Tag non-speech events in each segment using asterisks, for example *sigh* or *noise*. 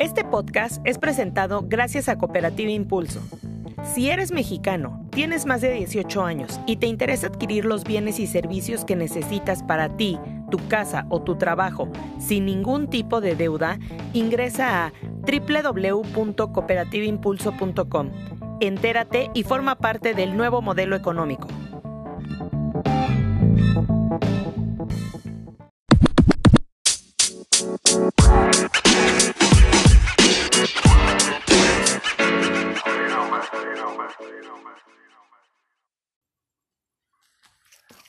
Este podcast es presentado gracias a Cooperativa Impulso. Si eres mexicano, tienes más de 18 años y te interesa adquirir los bienes y servicios que necesitas para ti, tu casa o tu trabajo sin ningún tipo de deuda, ingresa a www.cooperativimpulso.com. Entérate y forma parte del nuevo modelo económico.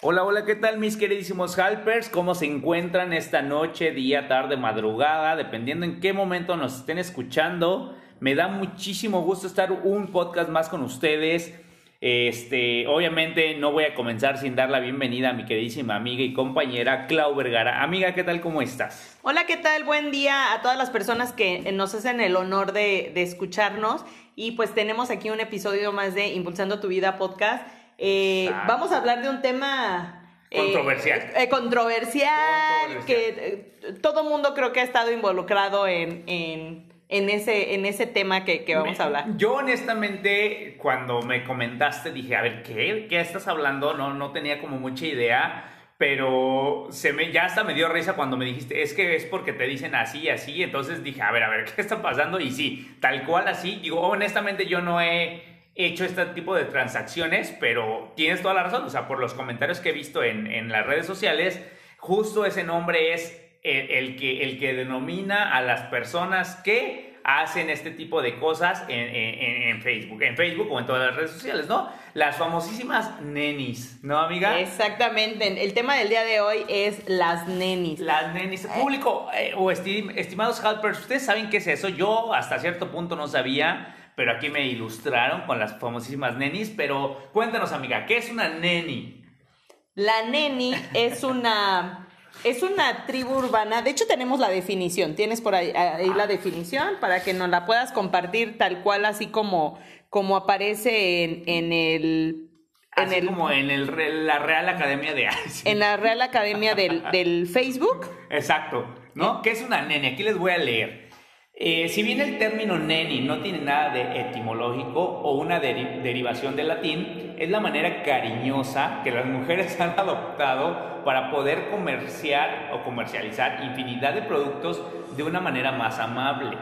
Hola, hola, ¿qué tal mis queridísimos Halpers? ¿Cómo se encuentran esta noche, día, tarde, madrugada? Dependiendo en qué momento nos estén escuchando. Me da muchísimo gusto estar un podcast más con ustedes. Este, obviamente no voy a comenzar sin dar la bienvenida a mi queridísima amiga y compañera Clau Vergara. Amiga, ¿qué tal? ¿Cómo estás? Hola, ¿qué tal? Buen día a todas las personas que nos hacen el honor de, escucharnos. Y pues tenemos aquí un episodio más de Impulsando tu Vida podcast. Eh, vamos a hablar de un tema eh, controversial. Eh, controversial, que todo mundo creo que ha estado involucrado en, en, ese, en ese tema que, vamos a hablar. Yo honestamente, cuando me comentaste, dije, a ver, ¿qué? ¿Qué estás hablando? No, no tenía como mucha idea pero se me, ya hasta me dio risa cuando me dijiste, es que es porque te dicen así y así, entonces dije, a ver, a ver, *laughs* ¿qué está pasando? Y sí, tal cual así, digo, honestamente yo no he hecho este tipo de transacciones, pero tienes toda la razón, o sea, por los comentarios que he visto en, las redes sociales, justo ese nombre es el, que, el que denomina a las personas que hacen este tipo de cosas en, Facebook, en Facebook o en todas las redes sociales, ¿no? Las famosísimas nenis, ¿no, amiga? Exactamente. El tema del día de hoy es las nenis. Las nenis. Público eh, o estimados helpers, ¿ustedes saben qué es eso? Yo hasta cierto punto no sabía pero aquí me ilustraron con las famosísimas nenis. Pero cuéntanos, amiga, ¿qué es una neni? La neni *laughs* es una. Es una tribu urbana. De hecho, tenemos la definición. Tienes por ahí, la definición para que nos la puedas compartir tal cual, así como, como aparece en, en el. En el, como en el, la Real Academia de En la Real Academia del, del *laughs* Facebook. Exacto. ¿No? Eh. ¿Qué es una neni? Aquí les voy a leer. Eh, si bien el término neni no tiene nada de etimológico o una derivación del latín, es la manera cariñosa que las mujeres *laughs* han adoptado para poder comerciar o comercializar infinidad de productos de una manera más amable.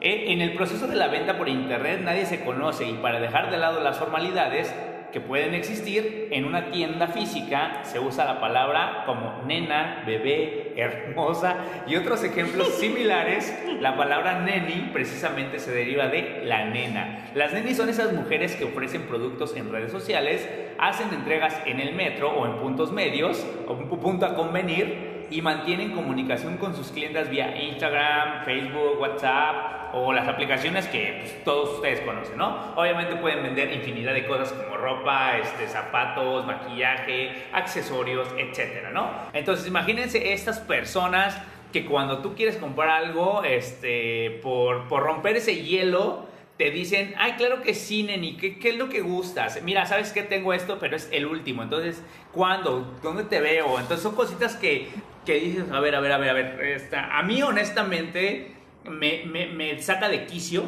En el proceso de la venta por internet nadie se conoce y para dejar de lado las formalidades, que pueden existir en una tienda física, se usa la palabra como nena, bebé, hermosa y otros ejemplos *laughs* similares. La palabra neni precisamente se deriva de la nena. Las nenis son esas mujeres que ofrecen productos en redes sociales, hacen entregas en el metro o en puntos medios o un punto a convenir y mantienen comunicación con sus clientes vía Instagram, Facebook, WhatsApp o las aplicaciones que pues, todos ustedes conocen, ¿no? Obviamente pueden vender infinidad de cosas como ropa, este, zapatos, maquillaje, accesorios, etcétera, ¿no? Entonces imagínense estas personas que cuando tú quieres comprar algo, este, por, por romper ese hielo, te dicen, ay, claro que sí, Neni, ¿qué, ¿qué, es lo que gustas? Mira, ¿sabes que tengo esto? Pero es el último. Entonces, ¿cuándo? ¿Dónde te veo? Entonces, son cositas que, que dices, a ver, a ver, a ver, a ver. Esta, a mí, honestamente, me, me, me, saca de quicio,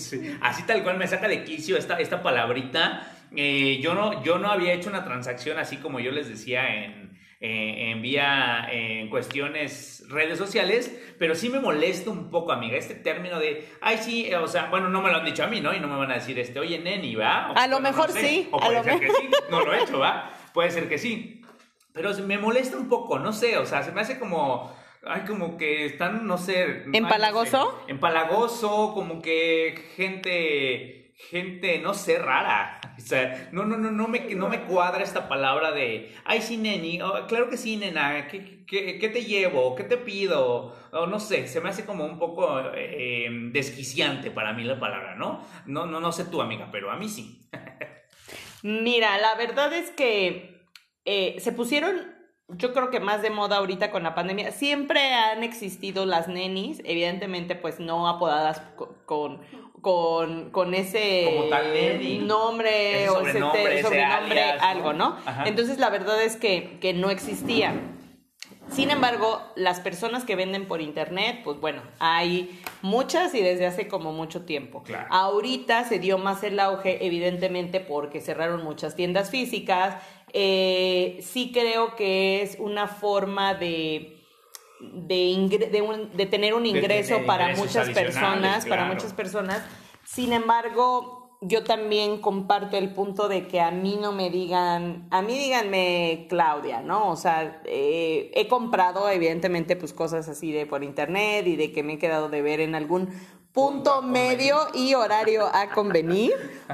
*laughs* así tal cual me saca de quicio esta, esta palabrita. Eh, yo, no, yo no había hecho una transacción así como yo les decía en, eh, en vía en cuestiones redes sociales, pero sí me molesta un poco, amiga, este término de, ay, sí, o sea, bueno, no me lo han dicho a mí, ¿no? Y no me van a decir, este, oye, neni, ¿va? a lo mejor sí. O puede ser que sí, no lo he hecho, ¿va? Puede ser que sí. Pero me molesta un poco, no sé, o sea, se me hace como Ay, como que están, no sé. ¿Empalagoso? empalagoso, como que gente, gente, no sé, rara. *laughs* O sea, no, no, no, no me, no me cuadra esta palabra de, ay, sí, neni, oh, claro que sí, nena, ¿qué, qué, te llevo? ¿Qué te pido? O no sé, se me hace como un poco eh, desquiciante para mí la palabra, ¿no? No, no, no sé tú, amiga, pero a mí sí. Mira, la verdad es que eh, se pusieron yo creo que más de moda ahorita con la pandemia. Siempre han existido las nenis, evidentemente pues no apodadas con, con ese nombre o ese sobrenombre, algo, ¿no? Entonces la verdad es que, que no existía. Sin embargo, las personas que venden por internet, pues bueno, hay muchas y desde hace como mucho tiempo. Claro. Ahorita se dio más el auge, evidentemente, porque cerraron muchas tiendas físicas. Eh, sí creo que es una forma de de, ingre- de, un- de tener un ingreso para muchas personas, para muchas personas. Sin embargo, yo también comparto el punto de que a mí no me digan, a mí díganme Claudia, ¿no? O sea, eh, he comprado evidentemente pues cosas así de por internet y de que me he quedado de ver en algún punto medio y horario a convenir,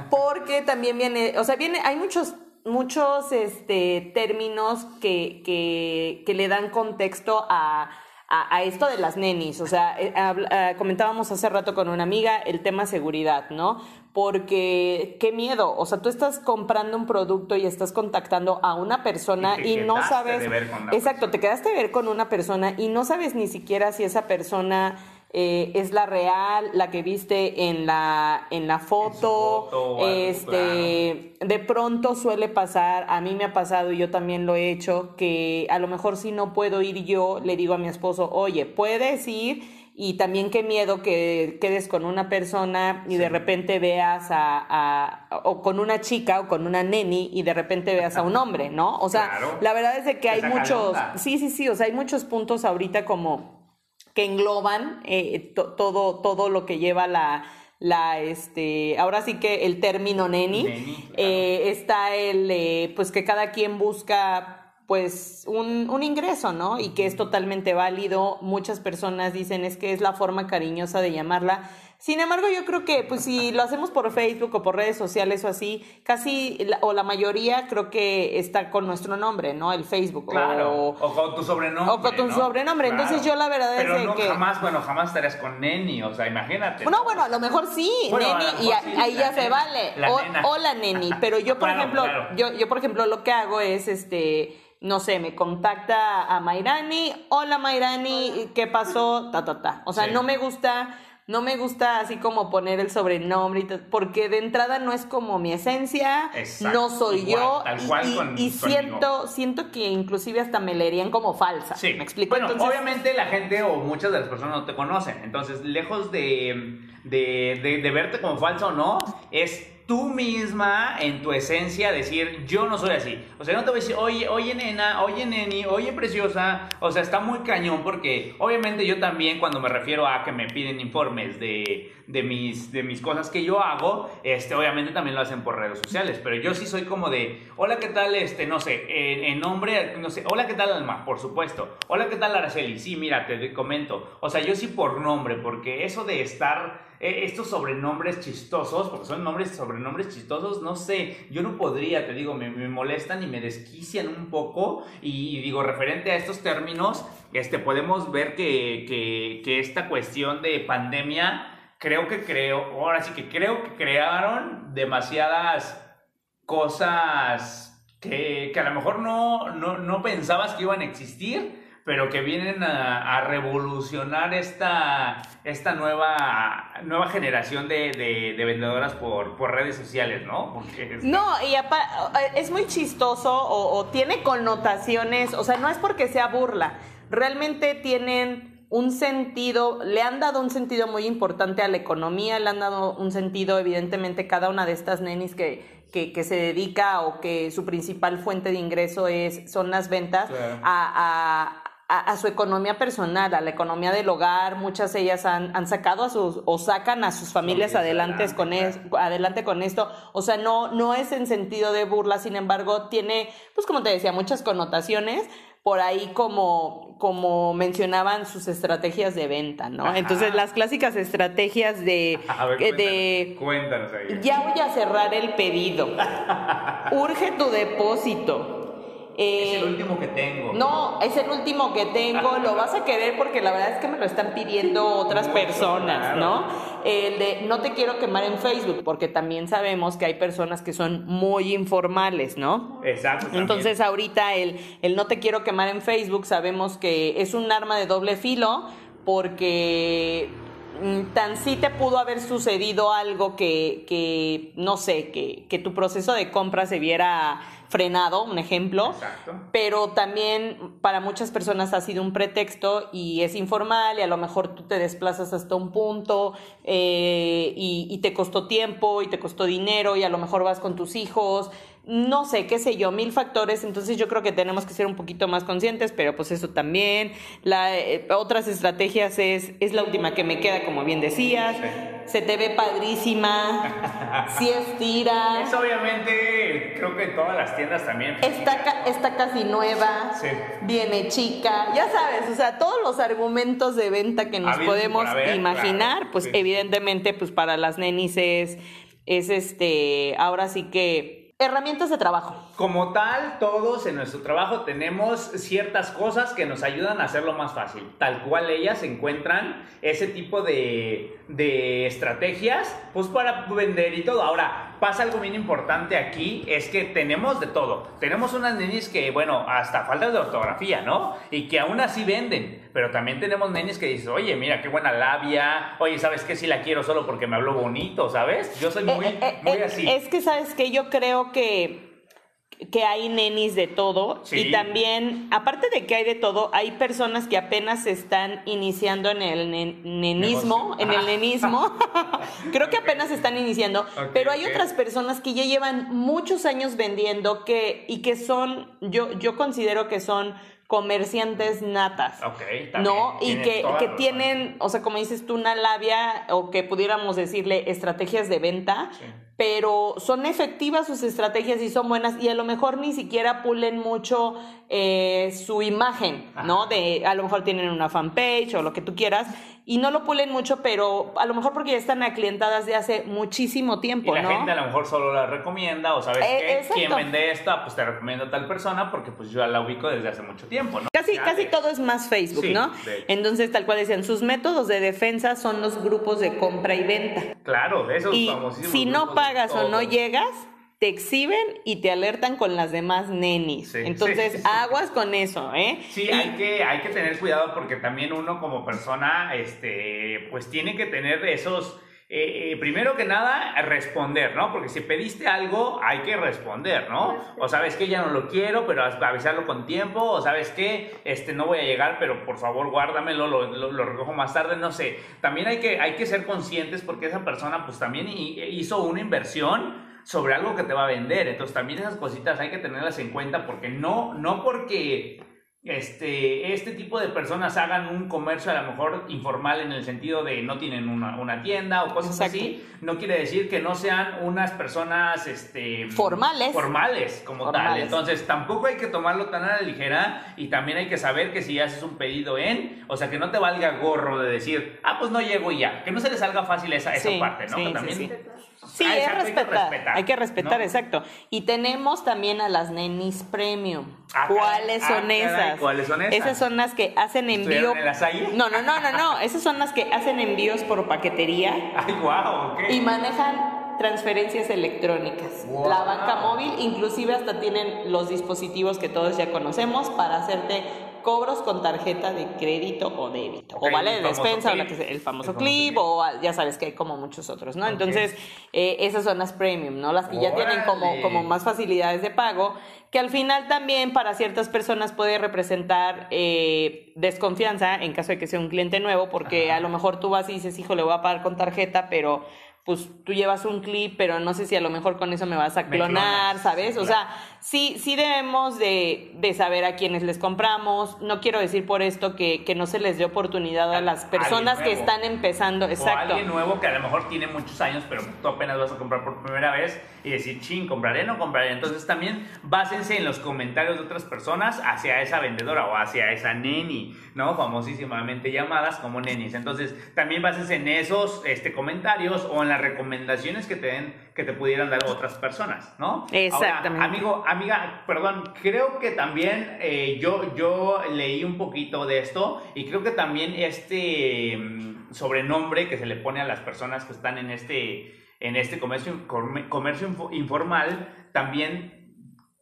porque también viene, o sea, viene, hay muchos muchos este, términos que, que, que le dan contexto a, a, a esto de las nenis. O sea, eh, ah, comentábamos hace rato con una amiga el tema seguridad, ¿no? Porque qué miedo. O sea, tú estás comprando un producto y estás contactando a una persona Y te y, no quedaste sabes. de ver con Exacto, te quedaste de ver con una persona y no sabes ni siquiera si esa persona. Eh, es la real, la que viste en la, en la foto, este, de pronto suele pasar, a mí me ha pasado y yo también lo he hecho, que a lo mejor si no puedo ir yo, le digo a mi esposo, oye, puedes ir y también qué miedo que quedes con una persona y de repente veas a, a- o con una chica o con una neni y de repente veas a un hombre, ¿no? O sea, *laughs* Claro. la verdad es de que hay muchos, sí, sí, sí, o sea, hay muchos puntos ahorita como que engloban eh, to- todo, todo lo que lleva la, la, este, ahora sí que el término neni. Neni, claro. Eh, está el, eh, pues que cada quien busca, pues, un, un ingreso, ¿no? Y que es totalmente válido. Muchas personas dicen es que es la forma cariñosa de llamarla. Sin embargo, yo creo que, pues, si lo hacemos por Facebook o por redes sociales o así, casi, la- o la mayoría creo que está con nuestro nombre, ¿no? El Facebook. Claro. O, O, con tu sobrenombre. o con tu ¿no? sobrenombre. Entonces, yo la verdad es Pero de no, que- jamás, bueno, jamás estarías con Neni, o sea, imagínate. No, bueno, a lo mejor sí, Bueno, neni, y mejor a- sí, ahí ya se vale. la O- nena. Hola, neni. Pero yo, por Claro, ejemplo, claro. yo, yo, por ejemplo, lo que hago es, este, no sé, me contacta a Mairani. Hola, Mairani, ¿qué pasó? Ta, ta, ta. O sea, Sí. no me gusta, no me gusta así como poner el sobrenombre, y porque de entrada no es como mi esencia, Exacto, no soy igual, yo, tal y- cual y, con- y conmigo. siento, siento que inclusive hasta me leerían como falsa. Sí, ¿Me explico? Bueno, Entonces- obviamente la gente o muchas de las personas no te conocen. Entonces, lejos de, de, de- de verte como falso o no, es tú misma en tu esencia decir, yo no soy así. O sea, no te voy a decir, oye, oye nena, oye neni, oye preciosa. O sea, está muy cañón porque obviamente yo también cuando me refiero a que me piden informes de, de, mis, de mis cosas que yo hago, este, obviamente también lo hacen por redes sociales. Pero yo sí soy como de, hola, ¿qué tal? Este, no sé, en, nombre, no sé, hola, ¿qué tal Alma? Por supuesto. Hola, ¿qué tal Araceli? Sí, mira, te, te comento. O sea, yo sí por nombre, porque eso de estar, eh, estos sobrenombres chistosos, porque son nombres, sobrenombres chistosos, no sé, yo no podría, te digo, me, me molestan y me desquician un poco. Y, y digo, referente a estos términos, este, podemos ver que, que, que esta cuestión de pandemia, creo que creo, ahora sí que creo que crearon demasiadas cosas que, que a lo mejor no, no, no pensabas que iban a existir, pero que vienen a, revolucionar esta, esta nueva, nueva generación de, de- de vendedoras por, por redes sociales, ¿no? No, y es muy chistoso o tiene connotaciones, o sea, no es porque sea burla, realmente tienen un sentido, le han dado un sentido muy importante a la economía, le han dado un sentido, evidentemente, cada una de estas nenis que, que, que se dedica o que su principal fuente de ingreso es, son las ventas Claro. a, a- a- a su economía personal, a la economía del hogar, muchas de ellas han, han sacado a sus, o sacan a sus familias adelante adelante, con, es- claro. adelante con esto, o sea, no, no es en sentido de burla, sin embargo, tiene, pues como te decía, muchas connotaciones, por ahí como, como mencionaban sus estrategias de venta, ¿no? Ajá. Entonces, las clásicas estrategias de, *laughs* A ver, eh, de cuéntanos ahí. ya voy a cerrar el pedido, *laughs* urge tu depósito. Es el Eh, último que tengo. no, es el último que tengo, lo vas a querer porque la verdad es que me lo están pidiendo otras Mucho, personas, claro. ¿no? El de no te quiero quemar en Facebook, porque también sabemos que hay personas que son muy informales, ¿no? Exacto. también. Entonces ahorita el, el no te quiero quemar en Facebook sabemos que es un arma de doble filo porque tan sí te pudo haber sucedido algo que, que no sé, que, que tu proceso de compra se viera frenado, un ejemplo. Exacto. Pero también para muchas personas ha sido un pretexto y es informal y a lo mejor tú te desplazas hasta un punto eh, y, y te costó tiempo y te costó dinero y a lo mejor vas con tus hijos no sé, qué sé yo, mil factores, entonces yo creo que tenemos que ser un poquito más conscientes, pero pues eso también. La, eh, otras estrategias es, es la última que me queda, como bien decías, se te ve padrísima, *laughs* si estira. Eso obviamente creo que en todas las tiendas también. Está, ca- está casi nueva, Sí. viene chica, ya sabes, o sea, todos los argumentos de venta que nos podemos imaginar, claro, pues sí. evidentemente, pues para las nenis es, es este, ahora sí que herramientas de trabajo. Como tal, todos en nuestro trabajo tenemos ciertas cosas que nos ayudan a hacerlo más fácil. Tal cual ellas encuentran ese tipo de, de estrategias, pues para vender y todo. Ahora, pasa algo bien importante aquí, es que tenemos de todo. Tenemos unas nenis que, bueno, hasta faltas de ortografía, ¿no? Y que aún así venden. Pero también tenemos nenis que dicen, oye, mira, qué buena labia. Oye, ¿sabes qué? Si la quiero solo porque me habló bonito, ¿sabes? Yo soy muy, Eh, eh, muy eh, así. Es que, ¿sabes que Yo creo que, que hay nenis de todo Sí. y también, aparte de que hay de todo, hay personas que apenas se están iniciando en el nen- nenismo, Negocio. en el nenismo. *laughs* creo que apenas se están iniciando, pero hay otras personas que ya llevan muchos años vendiendo que y que son, yo, yo considero que son comerciantes natas. Ok, también, ¿no? Y que, que tienen, o sea, como dices tú, una labia o que pudiéramos decirle estrategias de venta, Sí. Pero son efectivas sus estrategias y son buenas y a lo mejor ni siquiera pulen mucho eh, su imagen, ¿no? Ajá. De, a lo mejor tienen una fanpage o lo que tú quieras y no lo pulen mucho, pero a lo mejor porque ya están aclientadas de hace muchísimo tiempo, Y la ¿no? gente a lo mejor solo la recomienda, o sabes Eh, exacto. quien vende esta, pues te recomiendo a tal persona, porque pues yo la ubico desde hace mucho tiempo, ¿no? Casi, Ya casi de- todo es más Facebook, Sí, ¿no? de. Entonces, tal cual decían, sus métodos de defensa son los grupos de compra y venta. Claro, esos Y famosísimos si no grupos o no llegas, te exhiben y te alertan con las demás nenis. Sí, Entonces, sí, *laughs* sí. aguas con eso, ¿eh? Sí, hay que, hay que tener cuidado porque también uno como persona, este, pues tiene que tener esos, eh, eh, primero que nada, responder, ¿no? Porque si pediste algo, hay que responder, ¿no? O sabes que ya no lo quiero, pero av- avisarlo con tiempo, o sabes que este, no voy a llegar, pero por favor guárdamelo, lo, lo, lo recojo más tarde, no sé. También hay que, hay que ser conscientes porque esa persona pues también hi- hizo una inversión sobre algo que te va a vender. Entonces también esas cositas hay que tenerlas en cuenta porque no, no porque este, este tipo de personas hagan un comercio a lo mejor informal en el sentido de no tienen una, una tienda o cosas Exacto. así, no quiere decir que no sean unas personas este, Formales. formales como tal. Entonces tampoco hay que tomarlo tan a la ligera y también hay que saber que si haces un pedido en, o sea, que no te valga gorro de decir, ah, pues no llego y ya, que no se les salga fácil esa, esa parte, ¿no? sí, Que sí, también... sí. Sí, Ah, es respetar. Hay que respetar, ¿no? exacto. Y tenemos también a las nenis premium. Ah. ¿Cuáles Ah, son caray, esas? ¿cuáles son esas? Esas son las que hacen envío. ¿Estuvieron en la Salle? No, no, no, no, no. Esas son las que hacen envíos por paquetería *laughs* Ay, wow, ok. y manejan transferencias electrónicas. Wow. La banca móvil, inclusive hasta tienen los dispositivos que todos ya conocemos para hacerte cobros con tarjeta de crédito o débito. O vale de despensa, o la que sea, el famoso El clip, o ya sabes que hay como muchos otros, ¿no? Entonces, eh, esas son las premium, ¿no? Las que ya tienen como, como más facilidades de pago, que al final también para ciertas personas puede representar eh, desconfianza en caso de que sea un cliente nuevo, porque Ajá. a lo mejor tú vas y dices, hijo, le voy a pagar con tarjeta, pero pues tú llevas un clip, pero no sé si a lo mejor con eso me vas a clonar, ¿sabes? sí, O sea, sí, sí debemos de, de saber a quiénes les compramos. No quiero decir por esto que, que no se les dé oportunidad a las personas que están empezando. O Exacto. alguien nuevo que a lo mejor tiene muchos años, pero tú apenas vas a comprar por primera vez y decir, ching, compraré, no compraré. Entonces también básense en los comentarios de otras personas hacia esa vendedora o hacia esa neni, ¿no? Famosísimamente llamadas como nenis. Entonces también básense en esos este, comentarios o en las recomendaciones que te den, que te pudieran dar otras personas, ¿no? Exactamente. Ahora, amigo, amiga, perdón, creo que también eh, yo, yo leí un poquito de esto y creo que también este mm, sobrenombre que se le pone a las personas que están en este, en este comercio, come- comercio info- informal, también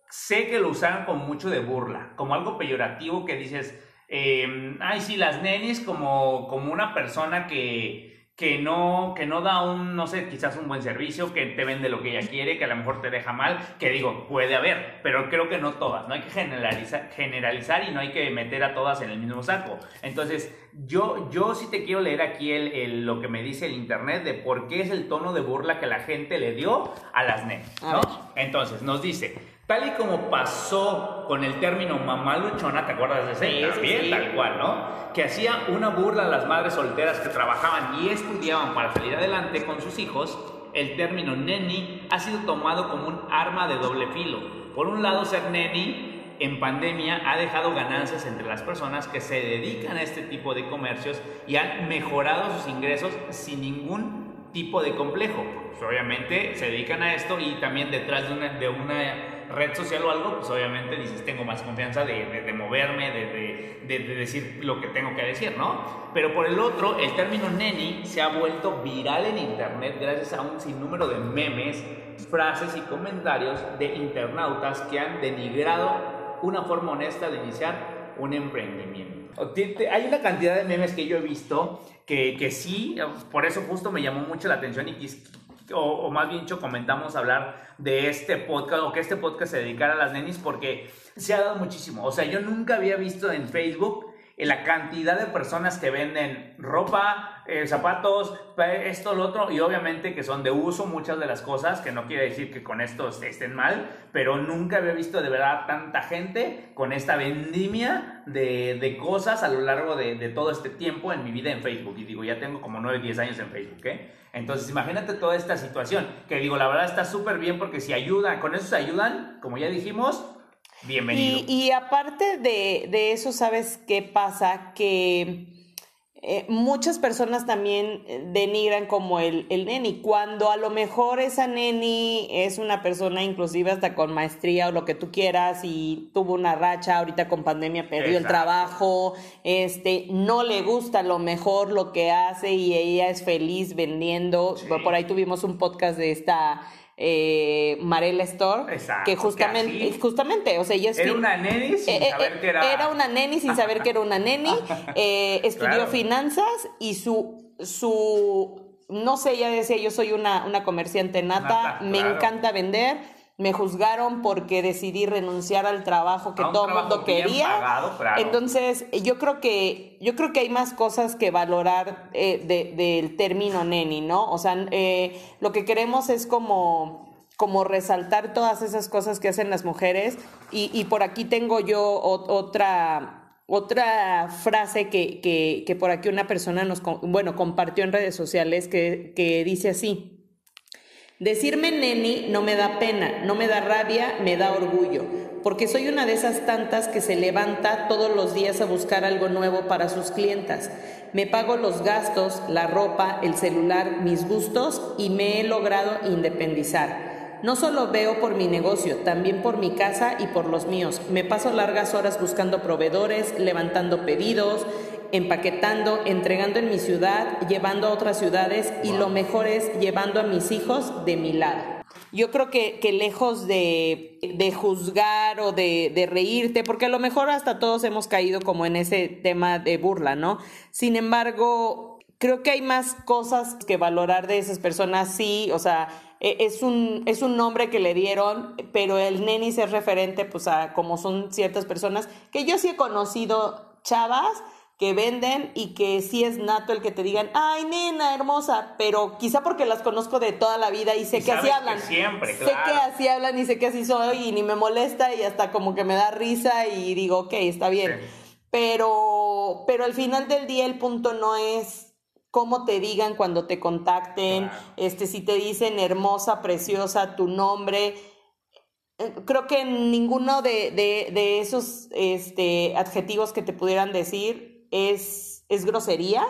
sé que lo usaron con mucho de burla, como algo peyorativo que dices, eh, ay, sí, las nenis como, como una persona que, que no, que no da un, no sé, quizás un buen servicio, que te vende lo que ella quiere, que a lo mejor te deja mal, que digo, puede haber, pero creo que no todas, no hay que generalizar, generalizar y no hay que meter a todas en el mismo saco. Entonces, yo, yo sí te quiero leer aquí el, lo que me dice el internet de por qué es el tono de burla que la gente le dio a las nenas, ¿no? Entonces, nos dice, Tal y como pasó con el término mamá luchona, ¿te acuerdas de ese? También, tal cual, ¿no? Que hacía una burla a las madres solteras que trabajaban y estudiaban para salir adelante con sus hijos, el término neni ha sido tomado como un arma de doble filo. Por un lado, ser neni en pandemia ha dejado ganancias entre las personas que se dedican a este tipo de comercios y han mejorado sus ingresos sin ningún tipo de complejo. Pues obviamente se dedican a esto y también detrás de una, de una red social o algo, pues obviamente dices, tengo más confianza de, de, moverme, de, de, decir lo que tengo que decir, ¿no? Pero por el otro, el término neni se ha vuelto viral en Internet gracias a un sinnúmero de memes, frases y comentarios de internautas que han denigrado una forma honesta de iniciar un emprendimiento. Hay una cantidad de memes que yo he visto que, que sí, por eso justo me llamó mucho la atención y o, más bien dicho, comentamos hablar de este podcast o que este podcast se dedicara a las nenis porque se ha dado muchísimo. O sea, yo nunca había visto en Facebook la cantidad de personas que venden ropa, eh, zapatos, esto, lo otro, y obviamente que son de uso muchas de las cosas, que no quiere decir que con esto estén mal, pero nunca había visto de verdad tanta gente con esta vendimia de, de cosas a lo largo de, de, todo este tiempo en mi vida en Facebook. Y digo, ya tengo como 9, 10 años en Facebook, ¿eh? Entonces, imagínate toda esta situación, que digo, la verdad está súper bien porque si ayudan, con eso se ayudan, como ya dijimos, bienvenido. Y, aparte de, de, eso, ¿sabes qué pasa? Que eh, muchas personas también eh, denigran como el, el neni, cuando a lo mejor esa neni es una persona inclusive hasta con maestría o lo que tú quieras y tuvo una racha, ahorita con pandemia perdió el trabajo, este, no le gusta a lo mejor lo que hace y ella es feliz vendiendo. Por ahí tuvimos un podcast de esta eh, Marela Store, que justamente, justamente, o sea, ella era una neni sin eh, eh, saber que era... Era una neni sin saber que era una neni, *laughs* estudió finanzas y su, su, no sé, ella decía, yo soy una, una comerciante nata, me encanta vender, me juzgaron porque decidí renunciar al trabajo que todo el mundo quería. Entonces, yo creo que yo creo que hay más cosas que valorar eh, del término neni, ¿no? O sea, eh, lo que queremos es como como resaltar todas esas cosas que hacen las mujeres y, y por aquí tengo yo otra otra frase que, que, que, por aquí una persona nos bueno compartió en redes sociales que, que dice así Decirme neni no me da pena, no me da rabia, me da orgullo, porque soy una de esas tantas que se levanta todos los días a buscar algo nuevo para sus clientas. Me pago los gastos, la ropa, el celular, mis gustos y me he logrado independizar. No solo veo por mi negocio, también por mi casa y por los míos. Me paso largas horas buscando proveedores, levantando pedidos, empaquetando, entregando en mi ciudad, llevando a otras ciudades y lo mejor es llevando a mis hijos de mi lado. Yo creo que, que lejos de, de, juzgar o de, de, reírte, porque a lo mejor hasta todos hemos caído como en ese tema de burla, ¿no? Sin embargo, creo que hay más cosas que valorar de esas personas, sí, o sea, e, es un, es un nombre que le dieron, pero el nenis es referente, pues, a como son ciertas personas, que yo sí he conocido chavas que venden y que sí es nato el que te digan, ay, nena, hermosa, pero quizá porque las conozco de toda la vida y sé que así hablan. siempre, Sé que así hablan y sé que así soy y ni me molesta y hasta como que me da risa y digo, ok, está bien. Pero, pero al final del día el punto no es cómo te digan cuando te contacten, este, si te dicen hermosa, preciosa, tu nombre. Eh, creo que ninguno de, de, de esos este, adjetivos que te pudieran decir es, es grosería.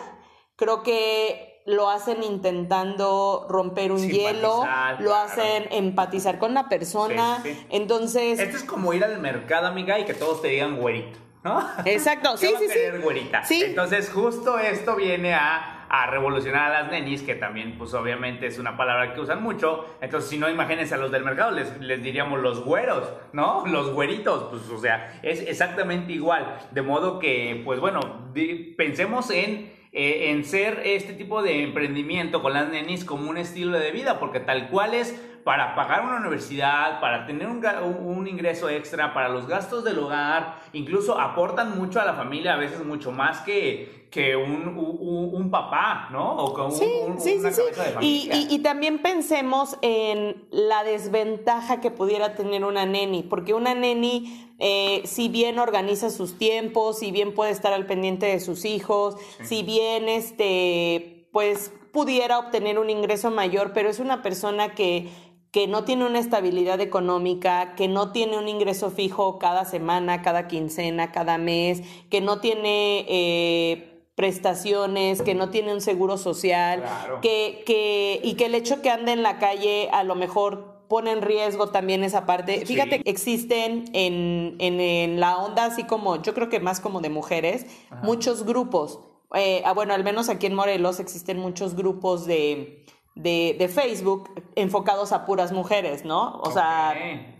Creo que lo hacen intentando romper un hielo, lo hacen empatizar con la persona. Entonces. Esto es como ir al mercado, amiga, y que todos te digan güerito, ¿no? Exacto, *laughs* sí, sí, sí. güerita? Entonces, justo esto viene a a revolucionar a las nenis, que también, pues obviamente es una palabra que usan mucho. Entonces, si no, imagínense a los del mercado, les, les diríamos los güeros, ¿no? Los güeritos, pues o sea, es exactamente igual. De modo que, pues bueno, pensemos en eh, en ser este tipo de emprendimiento con las nenis como un estilo de vida, porque tal cual es para pagar una universidad, para tener un, un, ingreso extra, para los gastos del hogar, incluso aportan mucho a la familia, a veces mucho más que, que un, un, papá, ¿no? O con sí, un, sí, sí, Y, y, y, también pensemos en la desventaja que pudiera tener una neni, porque una neni, eh, si bien organiza sus tiempos, si bien puede estar al pendiente de sus hijos, si bien este, pues pudiera obtener un ingreso mayor, pero es una persona que que no tiene una estabilidad económica, que no tiene un ingreso fijo cada semana, cada quincena, cada mes, que no tiene eh, prestaciones, que no tiene un seguro social, que, que, y que el hecho que ande en la calle a lo mejor pone en riesgo también esa parte. Fíjate, existen en, en, la onda, así como, yo creo que más como de mujeres, muchos grupos. Eh, ah, bueno, al menos aquí en Morelos existen muchos grupos de de, de, Facebook enfocados a puras mujeres, ¿no? O sea,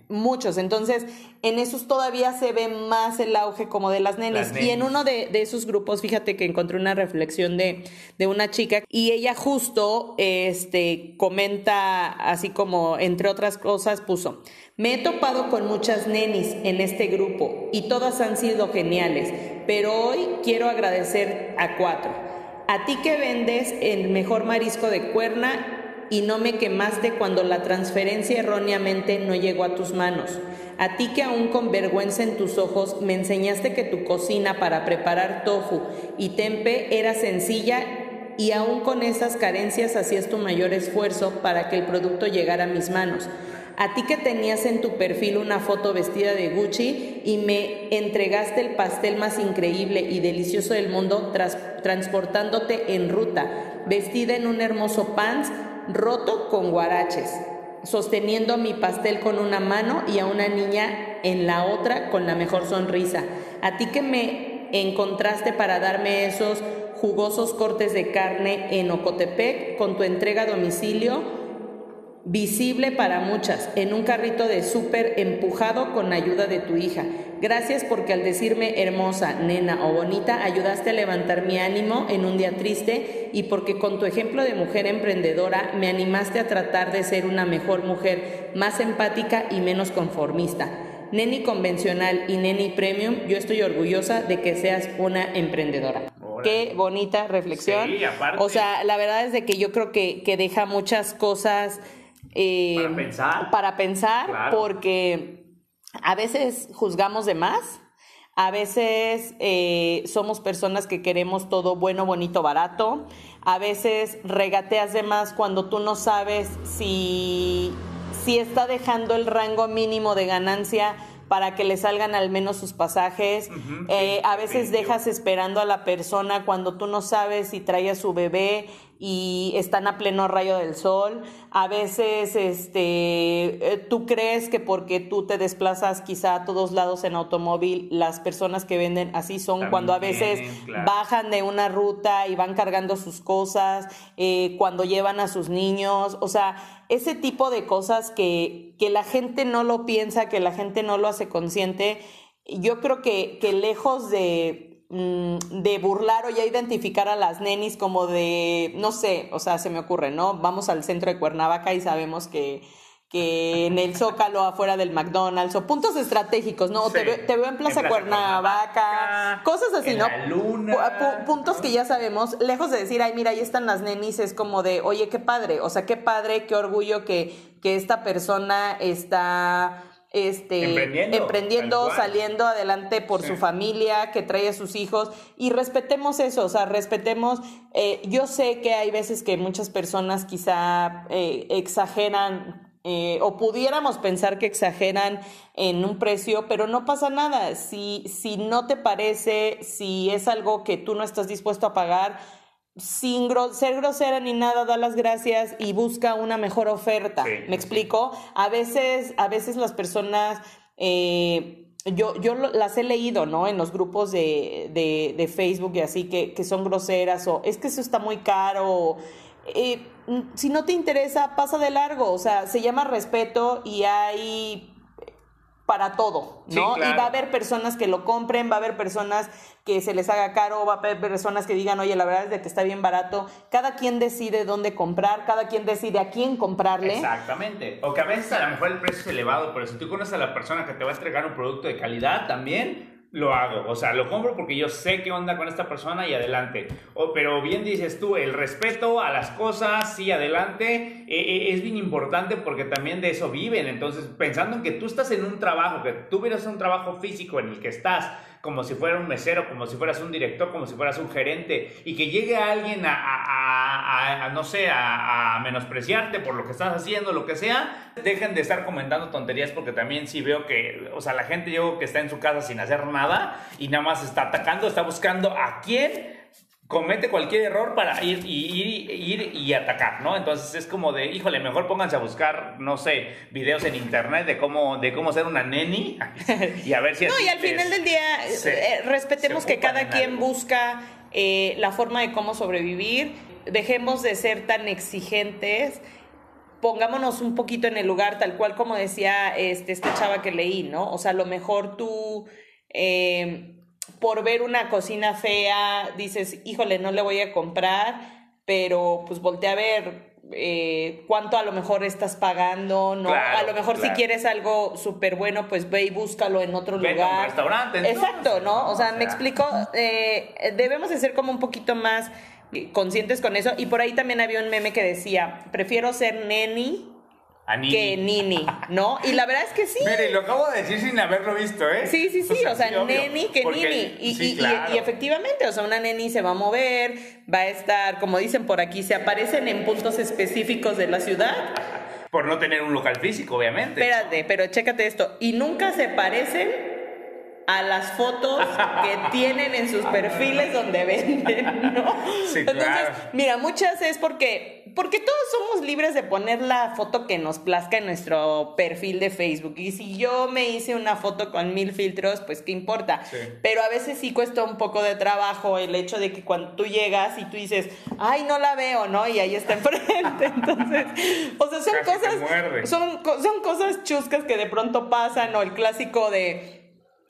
muchos. Entonces, en esos todavía se ve más el auge como de las nenes. Y en uno de, de, esos grupos, fíjate que encontré una reflexión de, de, una chica y ella justo este, comenta, así como, entre otras cosas, puso, me he topado con muchas nenis en este grupo y todas han sido geniales, pero hoy quiero agradecer a cuatro. A ti que vendes el mejor marisco de cuerna y no me quemaste cuando la transferencia erróneamente no llegó a tus manos. A ti que aún con vergüenza en tus ojos me enseñaste que tu cocina para preparar tofu y tempe era sencilla y aún con esas carencias hacías tu mayor esfuerzo para que el producto llegara a mis manos. A ti que tenías en tu perfil una foto vestida de Gucci y me entregaste el pastel más increíble y delicioso del mundo transportándote en ruta, vestida en un hermoso pants roto con guaraches, sosteniendo mi pastel con una mano y a una niña en la otra con la mejor sonrisa. A ti que me encontraste para darme esos jugosos cortes de carne en Ocotepec con tu entrega a domicilio visible para muchas, en un carrito de súper empujado con ayuda de tu hija. Gracias porque al decirme hermosa, nena o bonita, ayudaste a levantar mi ánimo en un día triste y porque con tu ejemplo de mujer emprendedora me animaste a tratar de ser una mejor mujer, más empática y menos conformista. Neni convencional y neni premium, yo estoy orgullosa de que seas una emprendedora. Qué bonita reflexión. o sea, la verdad es de que yo creo que, que deja muchas cosas eh, para pensar. Para pensar, porque a veces juzgamos de más, a veces eh, somos personas que queremos todo bueno, bonito, barato, a veces regateas de más cuando tú no sabes si, si está dejando el rango mínimo de ganancia para que le salgan al menos sus pasajes. Eh, a veces dejas esperando a la persona cuando tú no sabes si trae a su bebé y están a pleno rayo del sol. A veces este, eh, tú crees que porque tú te desplazas quizá a todos lados en automóvil, las personas que venden así son cuando a veces bajan de una ruta y van cargando sus cosas, eh, cuando llevan a sus niños, o sea, ese tipo de cosas que, que la gente no lo piensa, que la gente no lo hace consciente. Yo creo que, que lejos de, de burlar o ya identificar a las nenis como de, no sé, o sea, se me ocurre, ¿no? Vamos al centro de Cuernavaca y sabemos que, que en el *laughs* Zócalo, afuera del McDonald's, o puntos estratégicos, ¿no? te, veo en Plaza, Cuernavaca, cosas así, ¿no? puntos que ya sabemos, lejos de decir, ay, mira, ahí están las nenis, es como de, oye, qué padre, o sea, qué padre, qué orgullo que, que esta persona está este, emprendiendo, saliendo adelante por su familia, que trae a sus hijos. Y respetemos eso, o sea, respetemos, eh, yo sé que hay veces que muchas personas quizá eh, exageran eh, o pudiéramos pensar que exageran en un precio, pero no pasa nada, si, si no te parece, si es algo que tú no estás dispuesto a pagar, sin ser grosera ni nada, da las gracias y busca una mejor oferta. ¿Me explico? A veces, a veces las personas, eh, yo, yo las he leído, ¿no? En los grupos de, de, Facebook y así, que, que, son groseras o es que eso está muy caro. Eh, si no te interesa, pasa de largo. O sea, se llama respeto y hay para todo, ¿no? Y va a haber personas que lo compren, va a haber personas que se les haga caro, va a haber personas que digan, oye, la verdad es de que está bien barato. Cada quien decide dónde comprar, cada quien decide a quién comprarle. Exactamente. O que a veces a lo mejor el precio es elevado, pero si tú conoces a la persona que te va a entregar un producto de calidad también, lo hago. O sea, lo compro porque yo sé qué onda con esta persona y adelante. Pero bien dices tú, el respeto a las cosas, sí, adelante, e, e, es bien importante porque también de eso viven. Entonces, pensando en que tú estás en un trabajo, que tú vienes un trabajo físico en el que estás, como si fuera un mesero, como si fueras un director, como si fueras un gerente, y que llegue alguien a, no sé, a, menospreciarte por lo que estás haciendo, lo que sea, dejen de estar comentando tonterías porque también sí veo que, o sea, la gente yo que está en su casa sin hacer nada y nada más está atacando, está buscando a quién comete cualquier error para ir y, ir, y atacar, ¿no? Entonces es como de, híjole, mejor pónganse a buscar, no sé, videos en internet de cómo, de cómo ser una neni *laughs* y a ver si... No, y al final del día eh, respetemos que cada quien busca eh, la forma de cómo sobrevivir, dejemos de ser tan exigentes pongámonos un poquito en el lugar, tal cual como decía este, esta chava que leí, ¿no? O sea, a lo mejor tú eh, por ver una cocina fea dices, híjole, no le voy a comprar, pero pues voltea a ver eh, cuánto a lo mejor estás pagando, ¿no? a lo mejor si quieres algo súper bueno, pues ve y búscalo en otro lugar. restaurante. Exacto, ¿no? O sea, me explico, eh, debemos de ser como un poquito más conscientes con eso. Y por ahí también había un meme que decía, prefiero ser neni que Nini, ¿no? Y la verdad es que sí. Mire, lo acabo de decir sin haberlo visto, ¿eh? Sí, sí, sí, o sea, Neni que Nini. Y, y, efectivamente, o sea, una Neni se va a mover, va a estar, como dicen por aquí, se aparecen en puntos específicos de la ciudad. Por no tener un local físico, obviamente. Espérate, pero chécate esto. Y nunca se parecen a las fotos que *laughs* tienen en sus perfiles donde venden, ¿no? *laughs* Sí, Entonces, mira, muchas es porque, porque todos somos libres de poner la foto que nos plazca en nuestro perfil de Facebook. Y si yo me hice una foto con mil filtros, pues qué importa. Pero a veces sí cuesta un poco de trabajo el hecho de que cuando tú llegas y tú dices, ay, no la veo, ¿no? Y ahí está enfrente. *laughs* Entonces, o sea, son cosas, son, son cosas chuscas que de pronto pasan, o el clásico de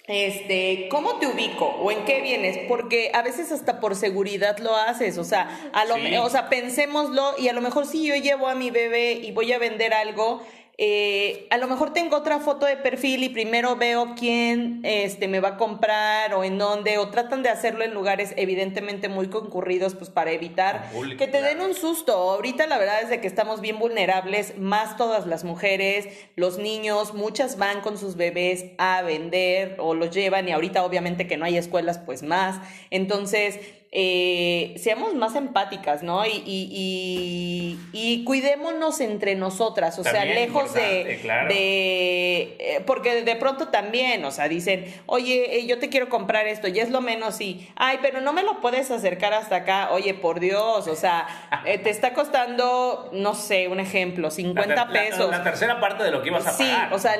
este, ¿cómo te ubico o en qué vienes? Porque a veces hasta por seguridad lo haces, o sea, a lo, o sea, pensémoslo y a lo mejor si yo llevo a mi bebé y voy a vender algo, eh, a lo mejor tengo otra foto de perfil y primero veo quién este, me va a comprar o en dónde, o tratan de hacerlo en lugares evidentemente muy concurridos, pues para evitar que te den un susto. Ahorita la verdad es de que estamos bien vulnerables, más todas las mujeres, los niños, muchas van con sus bebés a vender o los llevan y ahorita obviamente que no hay escuelas, pues más. Entonces, eh, seamos más empáticas, ¿no? Y, y, y, cuidémonos entre nosotras, o sea, lejos de... de eh, porque de pronto también, o sea, dicen, oye, eh, yo te quiero comprar esto, y es lo menos, y, ay, pero no me lo puedes acercar hasta acá, oye, por Dios, o sea, te está costando, no sé, un ejemplo, 50 pesos. La, tercera parte de lo que ibas a pagar. Sí, o sea,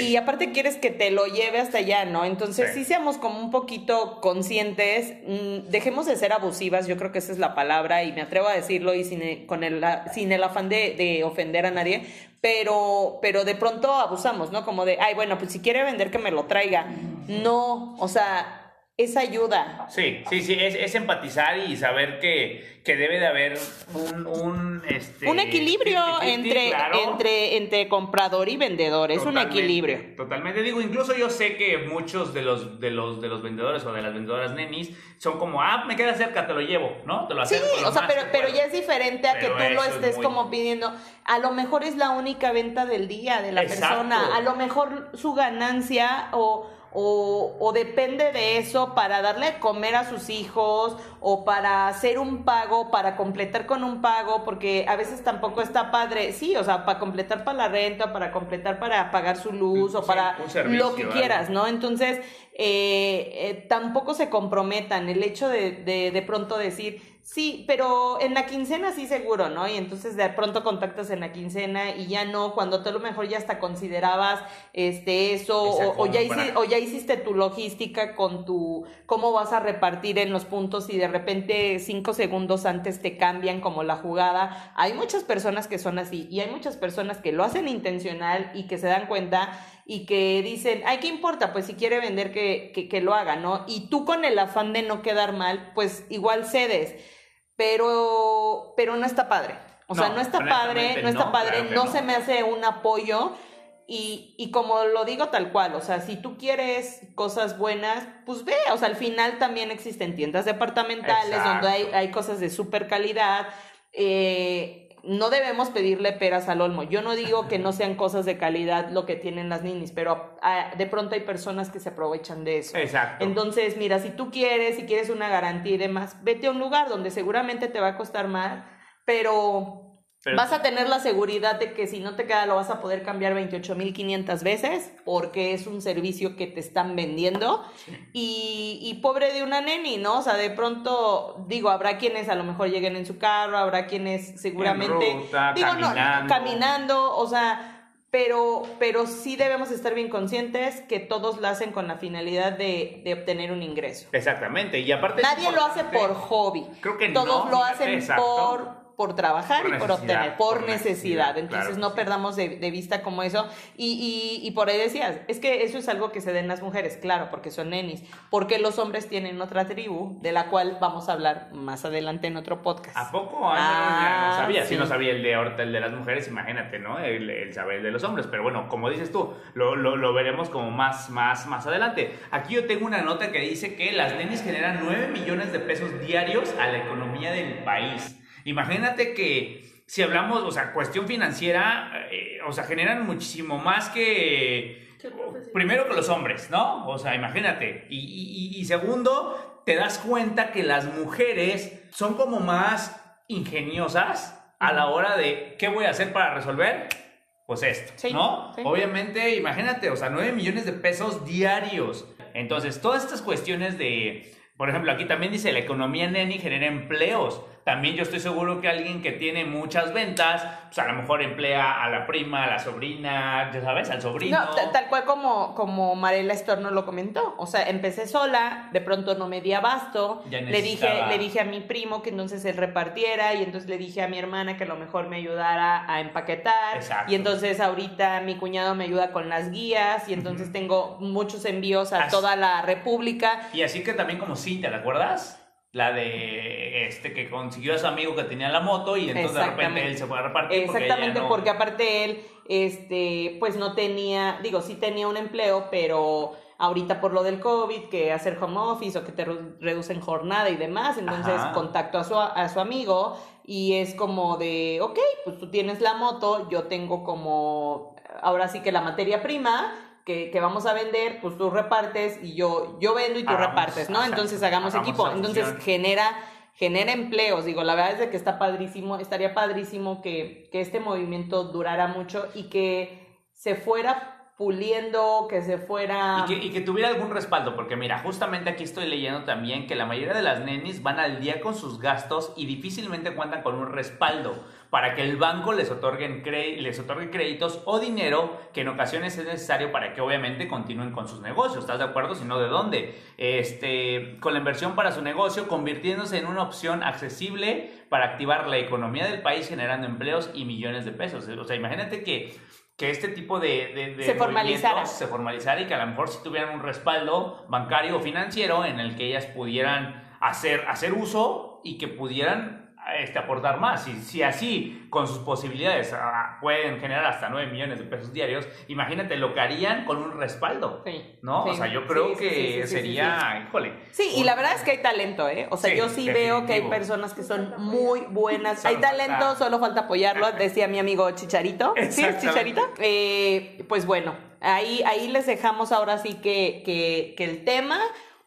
y aparte quieres que te lo lleve hasta allá, ¿no? Entonces, sí, seamos como un poquito conscientes, mm, dejemos de ser abusivas, yo creo que esa es la palabra y me atrevo a decirlo y sin, con el, sin el afán de, de ofender a nadie, pero, pero de pronto abusamos, ¿no? Como de, ay, bueno, pues si quiere vender que me lo traiga. No, o sea, es ayuda. Sí, sí, sí, es, empatizar y saber que, debe de haber un, este, un equilibrio entre, entre, entre comprador y vendedor, es un equilibrio. Totalmente, digo, incluso yo sé que muchos de los, de los, de los vendedores o de las vendedoras nenis son como, ah, me queda cerca, te lo llevo, ¿no? Te lo Sí, o sea, pero, pero ya es diferente a que tú lo estés como pidiendo. A lo mejor es la única venta del día de la persona, a lo mejor su ganancia o o, o, depende de eso para darle a comer a sus hijos o para hacer un pago, para completar con un pago, porque a veces tampoco está padre, sí, o sea, para completar para la renta, para completar para pagar su luz o para lo que quieras, ¿no? Entonces, eh, eh, tampoco se comprometan. El hecho de, de, de pronto decir, Sí, pero en la quincena sí seguro, ¿no? Y entonces de pronto contactas en la quincena y ya no, cuando tú a lo mejor ya hasta considerabas este eso o, ya hiciste, o ya hiciste tu logística con tu cómo vas a repartir en los puntos y de repente cinco segundos antes te cambian como la jugada. Hay muchas personas que son así y hay muchas personas que lo hacen intencional y que se dan cuenta y que dicen, ay, ¿qué importa? Pues si quiere vender, que, que, que lo haga, ¿no? Y tú con el afán de no quedar mal, pues igual cedes, pero, pero no está padre. O sea, no está padre, no está padre, no, se me hace un apoyo. Y, y, como lo digo tal cual, o sea, si tú quieres cosas buenas, pues ve, o sea, al final también existen tiendas departamentales donde hay, hay cosas de super calidad. Eh, no debemos pedirle peras al olmo. Yo no digo que no sean cosas de calidad lo que tienen las ninis, pero ah, de pronto hay personas que se aprovechan de eso. Exacto. Entonces, mira, si tú quieres, si quieres una garantía y demás, vete a un lugar donde seguramente te va a costar más, pero vas a tener la seguridad de que si no te queda lo vas a poder cambiar 28.500 veces porque es un servicio que te están vendiendo y, y, pobre de una neni, ¿no? O sea, de pronto, digo, habrá quienes a lo mejor lleguen en su carro, habrá quienes seguramente... digo, caminando. No, caminando, o sea... Pero, pero sí debemos estar bien conscientes que todos lo hacen con la finalidad de, de obtener un ingreso. Exactamente. Y aparte. Nadie lo hace por hobby. Creo que todos no, lo hacen exacto. por por trabajar Por y por obtener, por, por necesidad. necesidad, Entonces claro, no sí. perdamos de, de vista como eso. Y, y, y por ahí decías, es que eso es algo que se da en las mujeres, claro, porque son nenis. Porque los hombres tienen otra tribu, de la cual vamos a hablar más adelante en otro podcast. ¿A poco? Ah, no, sabía. Si sí. no sabía el de ahorita, el de las mujeres, imagínate, ¿no? El, el saber el de los hombres. Pero bueno, como dices tú, lo, lo, lo veremos como más, más, más adelante. Aquí yo tengo una nota que dice que las nenis generan 9 millones de pesos diarios a la economía del país. Imagínate que si hablamos, o sea, cuestión financiera, eh, o sea, generan muchísimo más que... Primero que los hombres, ¿no? O sea, imagínate. Y, y- y- segundo, te das cuenta que las mujeres son como más ingeniosas a la hora de qué voy a hacer para resolver. Pues esto, Sí, ¿no? sí. Obviamente, imagínate, o sea, 9 millones de pesos diarios. Entonces, todas estas cuestiones de, por ejemplo, aquí también dice, la economía neni genera empleos. También yo estoy seguro que alguien que tiene muchas ventas, pues a lo mejor emplea a la prima, a la sobrina, ya sabes, al sobrino. No, ta- tal cual como, como Marela Storno lo comentó. O sea, empecé sola, de pronto no me di abasto. Le dije, le dije a mi primo que entonces él repartiera, y entonces le dije a mi hermana que a lo mejor me ayudara a empaquetar. Exacto. Y entonces ahorita mi cuñado me ayuda con las guías, y entonces tengo muchos envíos a toda la República. Y así que también como Cintia, ¿te acuerdas? La de este que consiguió a su amigo que tenía la moto y entonces de repente él se fue a repartir. porque Exactamente, no- porque aparte él, este, pues no tenía, digo, sí tenía un empleo, pero ahorita por lo del COVID, que hacer home office o que te re- reducen jornada y demás, entonces Ajá. contacto a su, a su amigo y es como de, ok, pues tú tienes la moto, yo tengo como, ahora sí que la materia prima. Que, que vamos a vender, pues tú repartes y yo, yo vendo y tú Hagamos, repartes, ¿no? exacto, Entonces hagamos, hagamos equipo. Entonces genera genera empleos. Digo, la verdad es de que está padrísimo, estaría padrísimo que, que este movimiento durara mucho y que se fuera puliendo, que se fuera... Y que, y que tuviera algún respaldo, porque mira, justamente aquí estoy leyendo también que la mayoría de las nenis van al día con sus gastos y difícilmente cuentan con un respaldo para que el banco les, otorguen cre- les otorgue créditos o dinero que en ocasiones es necesario para que obviamente continúen con sus negocios. ¿Estás de acuerdo? Si no, ¿de dónde? Este, con la inversión para su negocio, convirtiéndose en una opción accesible para activar la economía del país generando empleos y millones de pesos. O sea, imagínate que que este tipo de, de, de Se formalizara. movimientos se formalizara y que a lo mejor si tuvieran un respaldo bancario o financiero en el que ellas pudieran hacer, hacer uso y que pudieran este, aportar más. Si, si así, con sus posibilidades, ah, pueden generar hasta 9 millones de pesos diarios, imagínate lo que harían con un respaldo. Sí, ¿No? sí, o sea, yo creo sí, que sí, sí, sí, sería, híjole. Sí, y la verdad es que hay talento, ¿eh? O sea, Sí, yo sí veo que hay personas que son muy buenas. Solo *laughs* hay talento, falta- solo falta apoyarlo, *laughs* decía mi amigo Chicharito. ¿Sí es. Chicharito? Eh, pues bueno, ahí, ahí les dejamos ahora sí que, que, que el tema.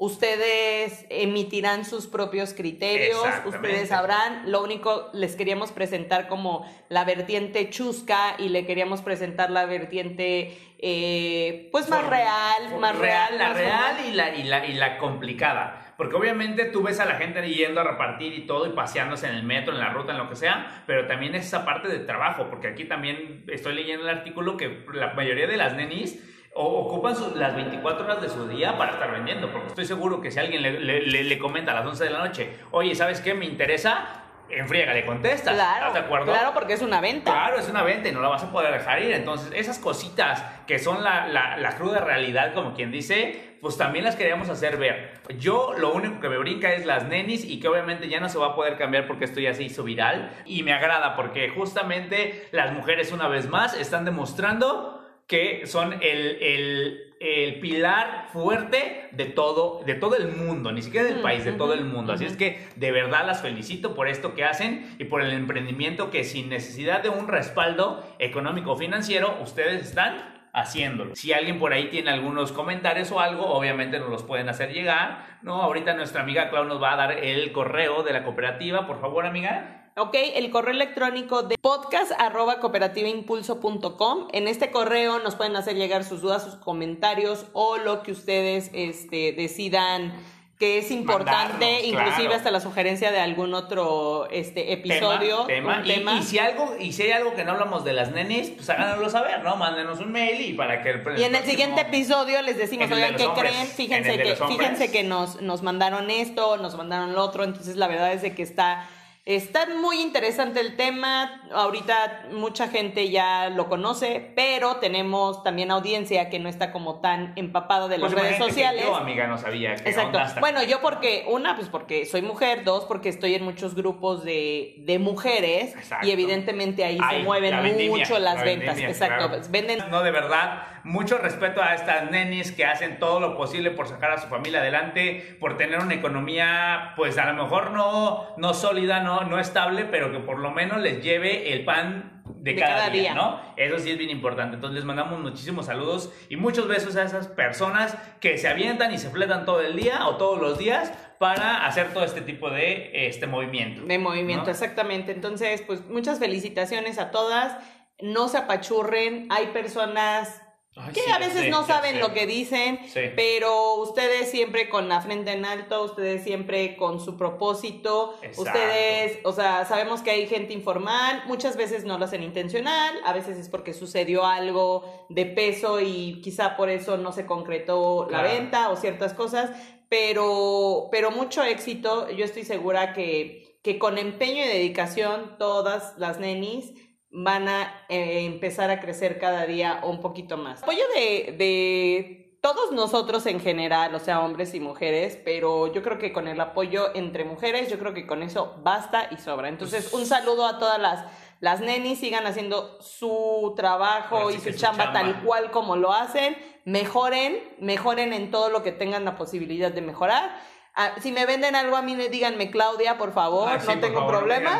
Ustedes emitirán sus propios criterios, ustedes sabrán. Lo único, les queríamos presentar como la vertiente chusca y le queríamos presentar la vertiente, eh, pues más real, más real. La más real y la, y, la, y la complicada. Porque obviamente tú ves a la gente yendo a repartir y todo y paseándose en el metro, en la ruta, en lo que sea, pero también es esa parte de trabajo, porque aquí también estoy leyendo el artículo que la mayoría de las nenis o- ocupan su- las 24 horas de su día para estar vendiendo, porque estoy seguro que si alguien le, le- le- comenta a las 11 de la noche, oye, ¿sabes qué? Me interesa, en friega le contestas. Claro, ¿Estás de acuerdo? claro, porque es una venta. Claro, es una venta y no la vas a poder dejar ir. Entonces, esas cositas que son la, la, la cruda realidad, como quien dice, pues también las queríamos hacer ver. Yo lo único que me brinca es las nenis y que obviamente ya no se va a poder cambiar porque esto ya se hizo viral. Y me agrada porque justamente las mujeres una vez más están demostrando que son el, el, el, pilar fuerte de todo, de todo el mundo, ni siquiera del país, de todo el mundo. Así es que de verdad las felicito por esto que hacen y por el emprendimiento que sin necesidad de un respaldo económico o financiero, ustedes están haciéndolo. Si alguien por ahí tiene algunos comentarios o algo, obviamente nos los pueden hacer llegar. No, ahorita nuestra amiga Clau nos va a dar el correo de la cooperativa, por favor, amiga. Ok, el correo electrónico de podcast arroba cooperativaImpulso.com. En este correo nos pueden hacer llegar sus dudas, sus comentarios o lo que ustedes este, decidan que es importante, Mandarnos, inclusive claro. hasta la sugerencia de algún otro este, episodio. Tema. Y- tema. Y, si algo, y si hay algo que no hablamos de las nenis, pues háganoslo saber, ¿no? Mándenos un mail y para que el Y en el siguiente episodio les decimos, oigan, ¿qué hombres. creen? En Fíjense que, fíjense que nos, nos mandaron esto, nos mandaron lo otro, entonces la verdad es de que está, está muy interesante el tema. Ahorita mucha gente ya lo conoce, pero tenemos también audiencia que no está como tan empapada de las Pues redes sociales. Yo, amiga, no sabía que Exacto. onda Bueno, yo porque, una, pues porque soy mujer, dos, porque estoy en muchos grupos de, de mujeres Exacto. y evidentemente ahí Ay, se mueven la vendimia, mucho las la ventas. vendimia, Exacto. claro. pues, venden No, de verdad, mucho respeto a estas nenis que hacen todo lo posible por sacar a su familia adelante, por tener una economía, pues a lo mejor no, no sólida, no, no estable, pero que por lo menos les lleve el pan de, De cada, cada día, día. ¿no? Eso sí es bien importante. Entonces les mandamos muchísimos saludos y muchos besos a esas personas que se avientan y se fletan todo el día o todos los días para hacer todo este tipo de este movimiento. De movimiento, ¿no? exactamente. Entonces, pues muchas felicitaciones a todas. No se apachurren. Hay personas Ay, que sí, a veces no saben lo que dicen, pero ustedes siempre con la frente en alto, ustedes siempre con su propósito, Exacto. ustedes, o sea, sabemos que hay gente informal, muchas veces no lo hacen intencional, a veces es porque sucedió algo de peso y quizá por eso no se concretó la venta o ciertas cosas, pero, pero mucho éxito, yo estoy segura que, que con empeño y dedicación todas las nenis van a eh, empezar a crecer cada día un poquito más. Apoyo de, de todos nosotros en general, o sea, hombres y mujeres, pero yo creo que con el apoyo entre mujeres, yo creo que con eso basta y sobra. Entonces, un saludo a todas las, las nenis, sigan haciendo su trabajo y su, chamba, tal cual como lo hacen, mejoren, mejoren en todo lo que tengan la posibilidad de mejorar. Ah, si me venden algo a mí, díganme Claudia, por favor, sí, no por tengo favor, problema.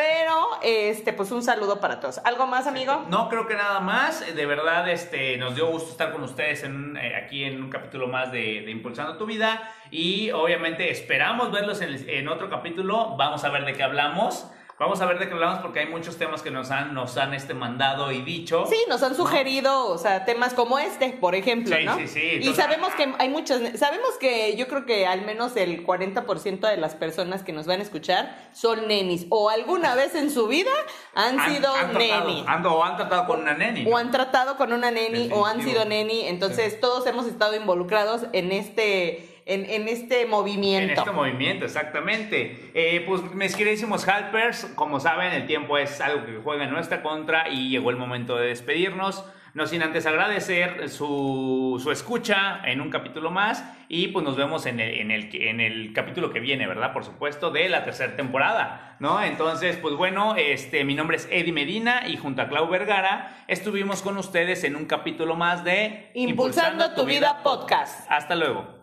Pero, este, pues un saludo para todos. ¿Algo más, amigo? No creo que nada más. De verdad, este, nos dio gusto estar con ustedes en, eh, aquí en un capítulo más de, de Impulsando tu Vida. Y obviamente esperamos verlos en, el- en otro capítulo. Vamos a ver de qué hablamos. Vamos a ver de qué hablamos porque hay muchos temas que nos han, nos han este, mandado y dicho. Sí, nos han sugerido, o sea, temas como este, por ejemplo, Sí, ¿no? sí, sí, Y sabemos que hay muchas, sabemos que yo creo que al menos el 40% de las personas que nos van a escuchar son nenis o alguna vez en su vida han, sido han tratado- neni. han- o han tratado con una neni. o han tratado con una neni o han sido neni, entonces todos hemos estado involucrados en este en, en este En movimiento. este movimiento, exactamente. Eh, pues mis queridísimos Helpers, como saben, el tiempo es algo que juega en nuestra contra y llegó el momento de despedirnos. No sin antes agradecer su, su escucha en un capítulo más y pues nos vemos en el, en, el, en el capítulo que viene, ¿verdad? Por supuesto, de la tercera temporada, ¿no? Entonces, pues bueno, este, mi nombre es Eddie Medina y junto a Clau Vergara estuvimos con ustedes en un capítulo más de Impulsando tu vida podcast. Hasta luego.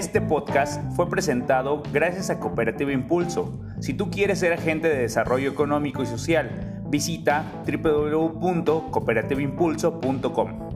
Este podcast fue presentado gracias a Cooperativa Impulso. Si tú quieres ser agente de desarrollo económico y social, visita www.cooperativimpulso.com.